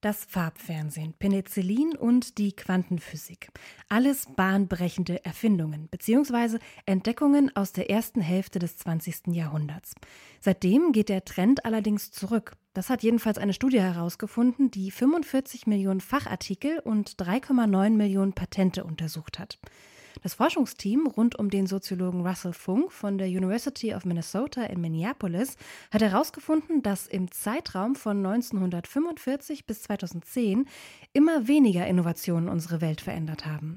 Das Farbfernsehen, Penicillin und die Quantenphysik. Alles bahnbrechende Erfindungen bzw. Entdeckungen aus der ersten Hälfte des 20. Jahrhunderts. Seitdem geht der Trend allerdings zurück. Das hat jedenfalls eine Studie herausgefunden, die 45 Millionen Fachartikel und 3,9 Millionen Patente untersucht hat. Das Forschungsteam rund um den Soziologen Russell Funk von der University of Minnesota in Minneapolis hat herausgefunden, dass im Zeitraum von 1945 bis 2010 immer weniger Innovationen unsere Welt verändert haben.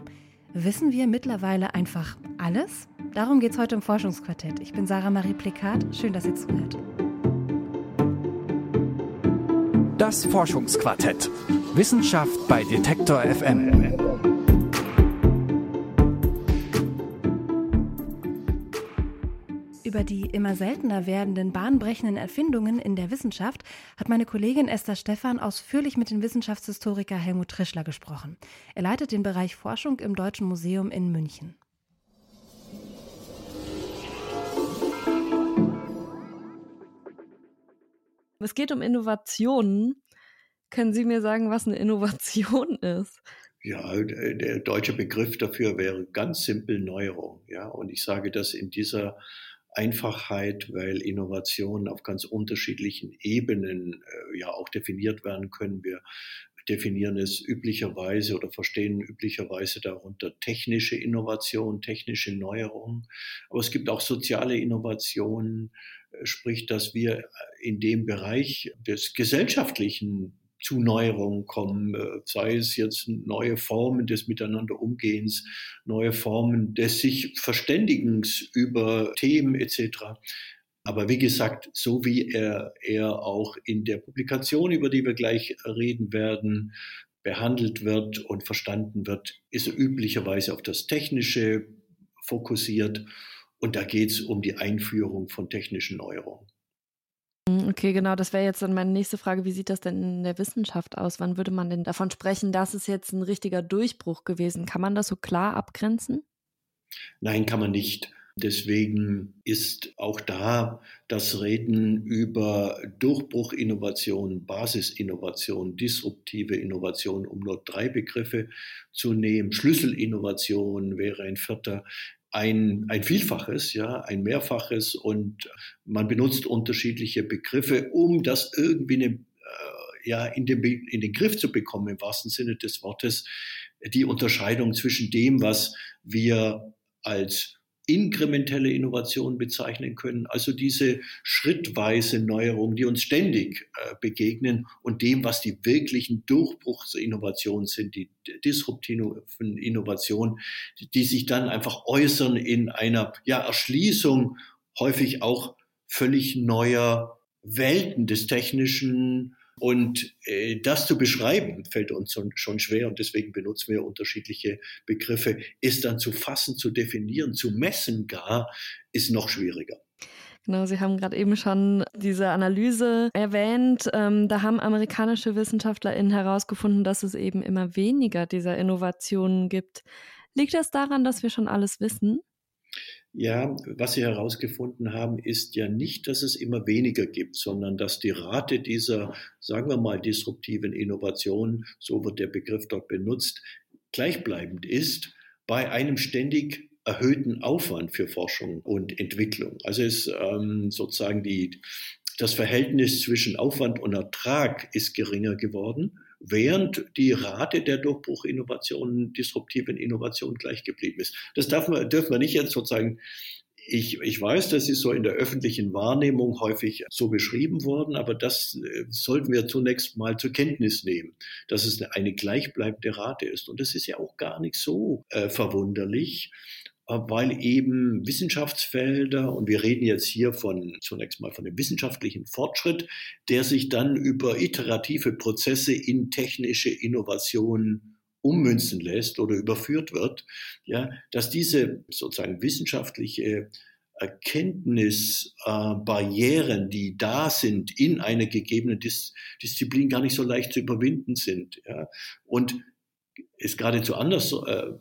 Wissen wir mittlerweile einfach alles? Darum geht es heute im Forschungsquartett. Ich bin Sarah Marie Plikat. Schön, dass ihr zuhört. Das Forschungsquartett. Wissenschaft bei Detektor FM. Über die immer seltener werdenden bahnbrechenden Erfindungen in der Wissenschaft hat meine Kollegin Esther Stephan ausführlich mit dem Wissenschaftshistoriker Helmut Trischler gesprochen. Er leitet den Bereich Forschung im Deutschen Museum in München. Es geht um Innovationen. Können Sie mir sagen, was eine Innovation ist? Ja, der deutsche Begriff dafür wäre ganz simpel Neuerung. Ja, und ich sage das in dieser Einfachheit, weil Innovationen auf ganz unterschiedlichen Ebenen äh, ja auch definiert werden können. Wir definieren es üblicherweise oder verstehen üblicherweise darunter technische Innovation, technische Neuerungen. Aber es gibt auch soziale Innovationen, äh, sprich, dass wir in dem Bereich des gesellschaftlichen zu Neuerungen kommen, äh, sei es jetzt neue Formen des Miteinanderumgehens, neue Formen des sich Verständigens über Themen etc. Aber wie gesagt, so wie er, er auch in der Publikation, über die wir gleich reden werden, behandelt wird und verstanden wird, ist er üblicherweise auf das Technische fokussiert. Und da geht es um die Einführung von technischen Neuerungen. Hm, okay, genau, das wäre jetzt dann meine nächste Frage. Wie sieht das denn in der Wissenschaft aus? Wann würde man denn davon sprechen, dass es jetzt ein richtiger Durchbruch gewesen? Kann man das so klar abgrenzen? Nein, kann man nicht. Deswegen ist auch da das Reden über Durchbruchinnovation, Basisinnovation, disruptive Innovation, um nur drei Begriffe zu nehmen. Schlüsselinnovation wäre ein vierter ein, ein Vielfaches, ja, ein Mehrfaches und man benutzt unterschiedliche Begriffe, um das irgendwie eine, äh, ja, in den, in den Griff zu bekommen, im wahrsten Sinne des Wortes, die Unterscheidung zwischen dem, was wir als inkrementelle Innovation bezeichnen können, also diese schrittweise Neuerungen, die uns ständig äh, begegnen und dem, was die wirklichen Durchbruchsinnovationen sind, die disruptiven Innovationen, die, die sich dann einfach äußern in einer ja, Erschließung häufig auch völlig neuer Welten des technischen, und äh, das zu beschreiben, fällt uns schon, schwer und deswegen benutzen wir unterschiedliche Begriffe. Ist dann zu fassen, zu definieren, zu messen gar, ist noch schwieriger. Genau, Sie haben gerade eben schon diese Analyse erwähnt. Ähm, da haben amerikanische WissenschaftlerInnen herausgefunden, dass es eben immer weniger dieser Innovationen gibt. Liegt das daran, dass wir schon alles wissen? Ja, was Sie herausgefunden haben, ist ja nicht, dass es immer weniger gibt, sondern dass die Rate dieser, sagen wir mal, disruptiven Innovationen, so wird der Begriff dort benutzt, gleichbleibend ist bei einem ständig erhöhten Aufwand für Forschung und Entwicklung. Also ist ähm, sozusagen die, das Verhältnis zwischen Aufwand und Ertrag ist geringer geworden während die Rate der Durchbruchinnovationen, disruptiven Innovationen gleich geblieben ist. Das darf man, dürfen wir nicht jetzt sozusagen ich, ich weiß, das ist so in der öffentlichen Wahrnehmung häufig so beschrieben worden, aber das äh, sollten wir zunächst mal zur Kenntnis nehmen, dass es eine gleichbleibende Rate ist. Und das ist ja auch gar nicht so äh, verwunderlich, weil eben Wissenschaftsfelder, und wir reden jetzt hier von zunächst mal von dem wissenschaftlichen Fortschritt, der sich dann über iterative Prozesse in technische Innovationen ummünzen lässt oder überführt wird, ja, dass diese sozusagen wissenschaftliche Erkenntnisbarrieren, äh, die da sind in einer gegebenen Dis Disziplin, gar nicht so leicht zu überwinden sind. Ja. Und ist geradezu anders äh,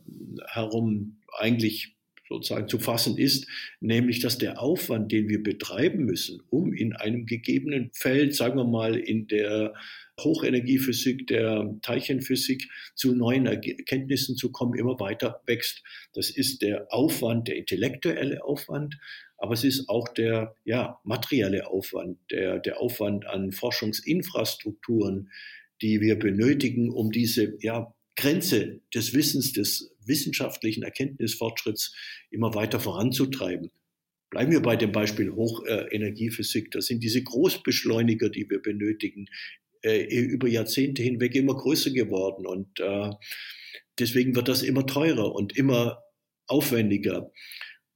herum eigentlich sozusagen zu fassen ist, nämlich dass der Aufwand, den wir betreiben müssen, um in einem gegebenen Feld, sagen wir mal in der Hochenergiephysik, der Teilchenphysik zu neuen Erkenntnissen zu kommen, immer weiter wächst. Das ist der Aufwand, der intellektuelle Aufwand, aber es ist auch der ja, materielle Aufwand, der, der Aufwand an Forschungsinfrastrukturen, die wir benötigen, um diese ja, Grenze des Wissens, des wissenschaftlichen Erkenntnisfortschritts immer weiter voranzutreiben. Bleiben wir bei dem Beispiel Hochenergiephysik. Das sind diese Großbeschleuniger, die wir benötigen, äh, über Jahrzehnte hinweg immer größer geworden. Und äh, deswegen wird das immer teurer und immer aufwendiger.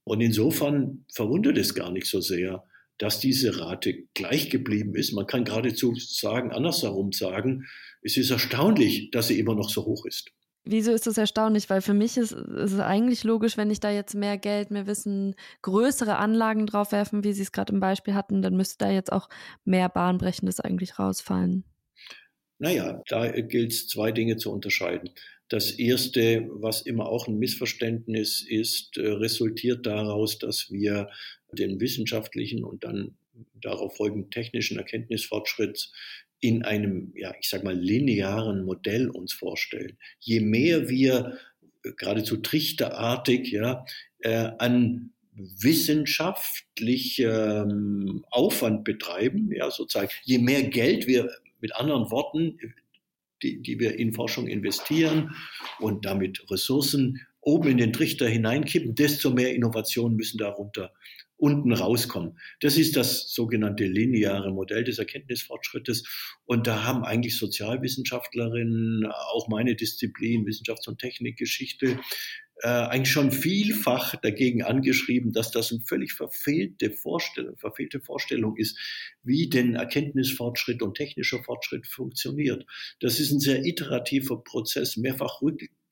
Und insofern verwundert es gar nicht so sehr, dass diese Rate gleich geblieben ist. Man kann geradezu sagen, andersherum sagen, es ist erstaunlich, dass sie immer noch so hoch ist. Wieso ist das erstaunlich? Weil für mich ist, ist es eigentlich logisch, wenn ich da jetzt mehr Geld, mehr Wissen, größere Anlagen draufwerfen, wie Sie es gerade im Beispiel hatten, dann müsste da jetzt auch mehr Bahnbrechendes eigentlich rausfallen. Naja, da gilt es zwei Dinge zu unterscheiden. Das erste, was immer auch ein Missverständnis ist, äh, resultiert daraus, dass wir den wissenschaftlichen und dann darauf folgenden technischen Erkenntnisfortschritt in einem, ja, ich sag mal, linearen Modell uns vorstellen. Je mehr wir äh, geradezu trichterartig ja, äh, an wissenschaftlichem Aufwand betreiben, ja, sozusagen, je mehr Geld wir mit anderen Worten, die, die wir in Forschung investieren und damit Ressourcen oben in den Trichter hineinkippen, desto mehr Innovationen müssen darunter unten rauskommen. Das ist das sogenannte lineare Modell des Erkenntnisfortschrittes. Und da haben eigentlich Sozialwissenschaftlerinnen, auch meine Disziplin, Wissenschafts- und Technikgeschichte, äh, eigentlich schon vielfach dagegen angeschrieben, dass das eine völlig verfehlte Vorstellung, verfehlte Vorstellung ist, wie denn Erkenntnisfortschritt und technischer Fortschritt funktioniert. Das ist ein sehr iterativer Prozess, mehrfach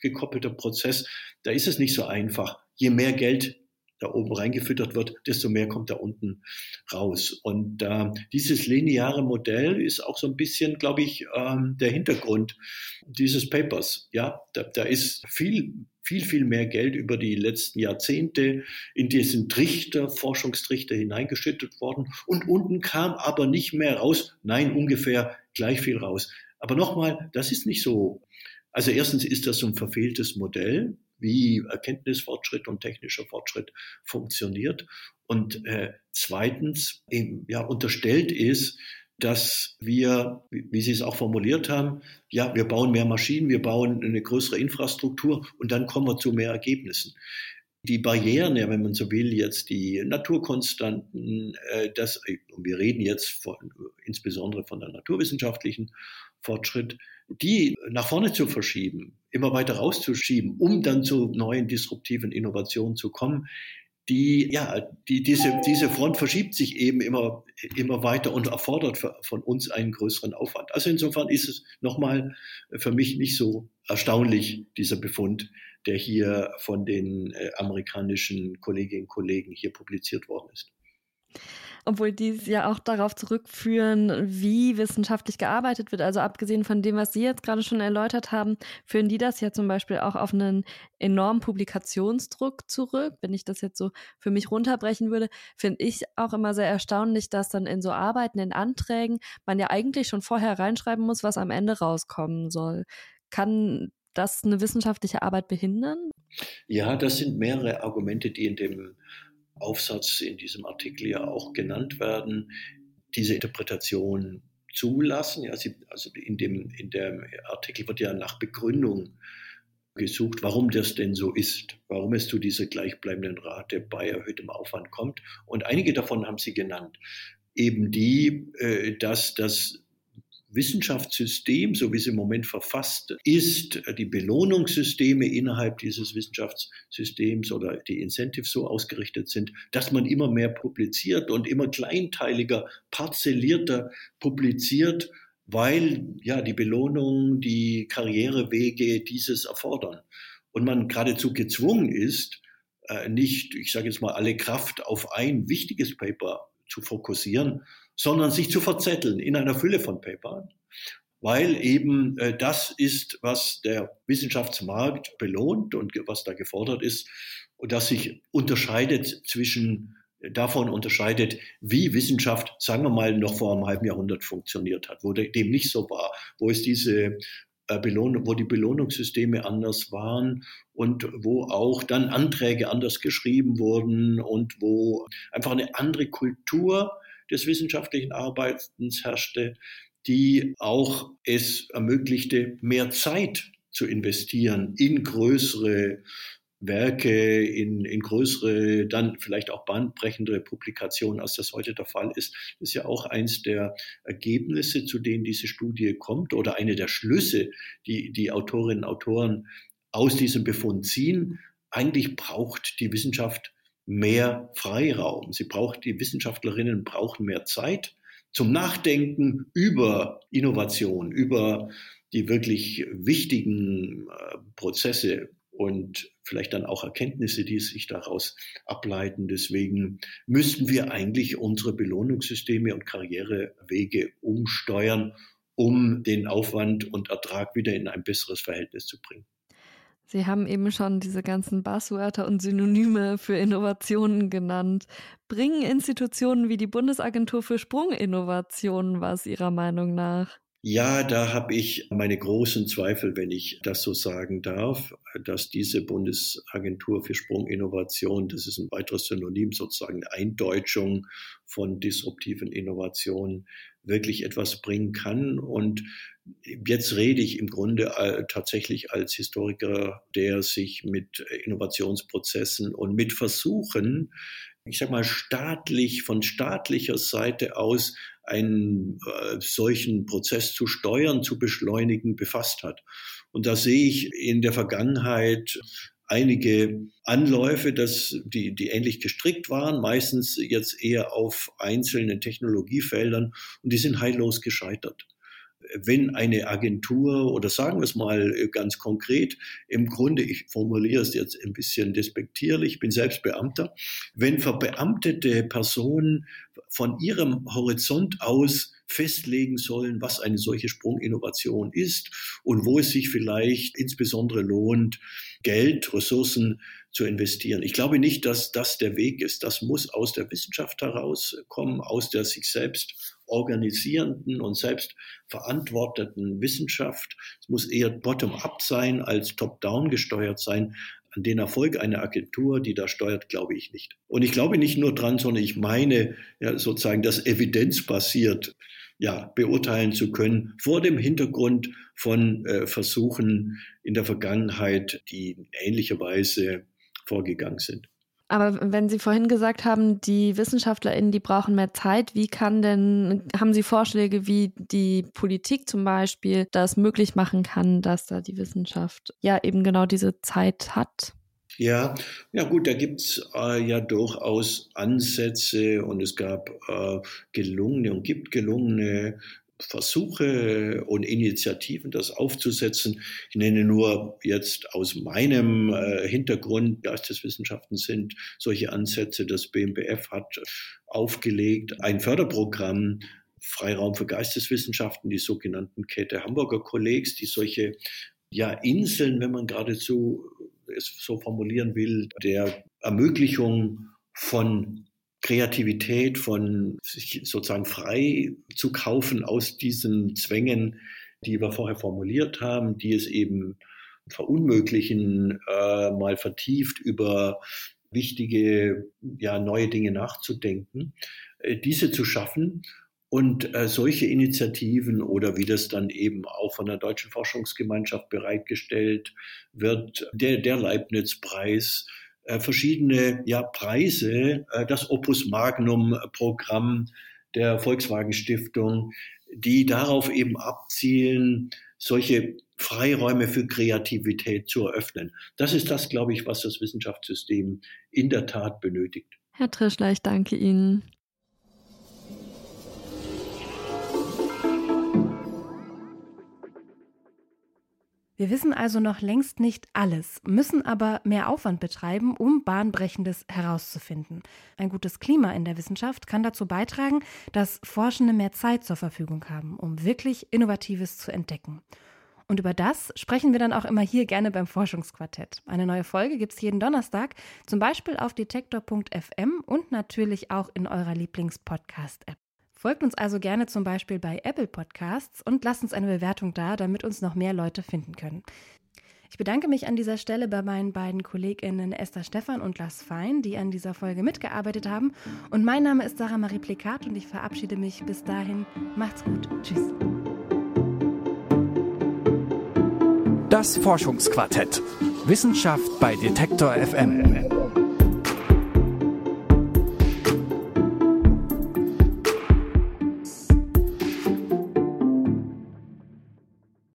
rückgekoppelter Prozess. Da ist es nicht so einfach. Je mehr Geld da oben reingefüttert wird, desto mehr kommt da unten raus. Und äh, dieses lineare Modell ist auch so ein bisschen, glaube ich, ähm, der Hintergrund dieses Papers. Ja, da, da ist viel viel, viel mehr Geld über die letzten Jahrzehnte in diesen Trichter, Forschungstrichter hineingeschüttet worden. Und unten kam aber nicht mehr raus, nein, ungefähr gleich viel raus. Aber nochmal, das ist nicht so. Also erstens ist das ein verfehltes Modell wie Erkenntnisfortschritt und technischer Fortschritt funktioniert. Und äh, zweitens eben, ja, unterstellt ist, dass wir, wie Sie es auch formuliert haben, ja, wir bauen mehr Maschinen, wir bauen eine größere Infrastruktur und dann kommen wir zu mehr Ergebnissen. Die Barrieren, ja, wenn man so will, jetzt die Naturkonstanten, äh, das, und wir reden jetzt von, insbesondere von der naturwissenschaftlichen Fortschritt, die nach vorne zu verschieben, immer weiter rauszuschieben, um dann zu neuen disruptiven Innovationen zu kommen, die, ja, die, diese, diese Front verschiebt sich eben immer, immer weiter und erfordert von uns einen größeren Aufwand. Also insofern ist es nochmal für mich nicht so erstaunlich, dieser Befund, der hier von den äh, amerikanischen Kolleginnen und Kollegen hier publiziert worden ist obwohl die ja auch darauf zurückführen, wie wissenschaftlich gearbeitet wird. Also abgesehen von dem, was Sie jetzt gerade schon erläutert haben, führen die das ja zum Beispiel auch auf einen enormen Publikationsdruck zurück. Wenn ich das jetzt so für mich runterbrechen würde, finde ich auch immer sehr erstaunlich, dass dann in so Arbeiten, in Anträgen, man ja eigentlich schon vorher reinschreiben muss, was am Ende rauskommen soll. Kann das eine wissenschaftliche Arbeit behindern? Ja, das sind mehrere Argumente, die in dem Aufsatz in diesem Artikel ja auch genannt werden, diese Interpretation zulassen. Ja, sie, also in dem, in dem Artikel wird ja nach Begründung gesucht, warum das denn so ist, warum es zu dieser gleichbleibenden Rate bei erhöhtem Aufwand kommt. Und einige davon haben Sie genannt. Eben die, äh, dass das Wissenschaftssystem, so wie es im Moment verfasst ist, die Belohnungssysteme innerhalb dieses Wissenschaftssystems oder die Incentives so ausgerichtet sind, dass man immer mehr publiziert und immer kleinteiliger, parzellierter publiziert, weil ja die Belohnung, die Karrierewege dieses erfordern. Und man geradezu gezwungen ist, äh, nicht, ich sage jetzt mal, alle Kraft auf ein wichtiges Paper zu fokussieren, sondern sich zu verzetteln in einer Fülle von Papern, weil eben äh, das ist, was der Wissenschaftsmarkt belohnt und was da gefordert ist und das sich unterscheidet zwischen davon unterscheidet, wie Wissenschaft, sagen wir mal, noch vor einem halben Jahrhundert funktioniert hat, wo dem nicht so war, wo es diese äh, Belohnung, wo die Belohnungssysteme anders waren und wo auch dann Anträge anders geschrieben wurden und wo einfach eine andere Kultur des wissenschaftlichen Arbeitens herrschte, die auch es ermöglichte, mehr Zeit zu investieren in größere Werke, in, in größere, dann vielleicht auch bahnbrechendere Publikationen, als das heute der Fall ist. Ist ja auch eins der Ergebnisse, zu denen diese Studie kommt oder eine der Schlüsse, die die Autorinnen und Autoren aus diesem Befund ziehen. Eigentlich braucht die Wissenschaft mehr Freiraum. Sie braucht, die Wissenschaftlerinnen brauchen mehr Zeit zum Nachdenken über Innovation, über die wirklich wichtigen äh, Prozesse und vielleicht dann auch Erkenntnisse, die sich daraus ableiten. Deswegen müssten wir eigentlich unsere Belohnungssysteme und Karrierewege umsteuern, um den Aufwand und Ertrag wieder in ein besseres Verhältnis zu bringen. Sie haben eben schon diese ganzen Buzzwörter und Synonyme für Innovationen genannt. Bringen Institutionen wie die Bundesagentur für Sprunginnovationen was Ihrer Meinung nach? Ja, da habe ich meine großen Zweifel, wenn ich das so sagen darf, dass diese Bundesagentur für Sprunginnovation, das ist ein weiteres Synonym, sozusagen Eindeutschung von disruptiven Innovationen, wirklich etwas bringen kann. Und jetzt rede ich im Grunde äh, tatsächlich als Historiker, der sich mit Innovationsprozessen und mit Versuchen, ich sag mal, staatlich, von staatlicher Seite aus einen äh, solchen Prozess zu steuern, zu beschleunigen, befasst hat. Und da sehe ich in der Vergangenheit einige Anläufe, dass die, die ähnlich gestrickt waren, meistens jetzt eher auf einzelnen Technologiefeldern und die sind heillos gescheitert wenn eine Agentur oder sagen wir es mal ganz konkret, im Grunde, ich formuliere es jetzt ein bisschen despektierlich, ich bin selbst Beamter, wenn verbeamtete Personen von ihrem Horizont aus festlegen sollen, was eine solche Sprunginnovation ist und wo es sich vielleicht insbesondere lohnt, Geld, Ressourcen zu investieren. Ich glaube nicht, dass das der Weg ist. Das muss aus der Wissenschaft herauskommen, aus der sich selbst organisierenden und selbst verantworteten Wissenschaft. Es muss eher bottom-up sein als top-down gesteuert sein. An den Erfolg einer Agentur, die da steuert, glaube ich nicht. Und ich glaube nicht nur dran, sondern ich meine ja, sozusagen, das evidenzbasiert ja, beurteilen zu können vor dem Hintergrund von äh, Versuchen in der Vergangenheit, die in ähnlicher Weise vorgegangen sind. Aber wenn Sie vorhin gesagt haben, die WissenschaftlerInnen, die brauchen mehr Zeit, wie kann denn, haben Sie Vorschläge, wie die Politik zum Beispiel das möglich machen kann, dass da die Wissenschaft ja eben genau diese Zeit hat? Ja, ja gut, da gibt's äh, ja durchaus Ansätze und es gab äh, gelungene und gibt gelungene Versuche und Initiativen, das aufzusetzen. Ich nenne nur jetzt aus meinem äh, Hintergrund, Geisteswissenschaften sind solche Ansätze. Das BMBF hat aufgelegt ein Förderprogramm Freiraum für Geisteswissenschaften, die sogenannten Käthe Hamburger Kollegs, die solche ja, Inseln, wenn man geradezu es so formulieren will, der Ermöglichung von Kreativität, von sich sozusagen frei zu kaufen aus diesen Zwängen, die wir vorher formuliert haben, die es eben verunmöglichen, äh, mal vertieft über wichtige, ja, neue Dinge nachzudenken, äh, diese zu schaffen und äh, solche Initiativen oder wie das dann eben auch von der Deutschen Forschungsgemeinschaft bereitgestellt wird, der, der Leibniz-Preis, verschiedene ja, Preise, äh, das Opus Magnum-Programm der Volkswagen Stiftung, die darauf eben abzielen, solche Freiräume für Kreativität zu eröffnen. Das ist das, glaube ich, was das Wissenschaftssystem in der Tat benötigt. Herr Trischler, ich danke Ihnen. Wir wissen also noch längst nicht alles, müssen aber mehr Aufwand betreiben, um Bahnbrechendes herauszufinden. Ein gutes Klima in der Wissenschaft kann dazu beitragen, dass Forschende mehr Zeit zur Verfügung haben, um wirklich Innovatives zu entdecken. Und über das sprechen wir dann auch immer hier gerne beim Forschungsquartett. Eine neue Folge gibt es jeden Donnerstag, zum Beispiel auf detektor.fm und natürlich auch in eurer Lieblings-Podcast-App. Folgt uns also gerne zum Beispiel bei Apple Podcasts und lasst uns eine Bewertung da, damit uns noch mehr Leute finden können. Ich bedanke mich an dieser Stelle bei meinen beiden KollegInnen Esther Stephan und Lars Fein, die an dieser Folge mitgearbeitet haben. Und mein Name ist Sarah Marie Plikat und ich verabschiede mich bis dahin. Macht's gut. Tschüss. Das Forschungsquartett. Wissenschaft bei Detektor FM.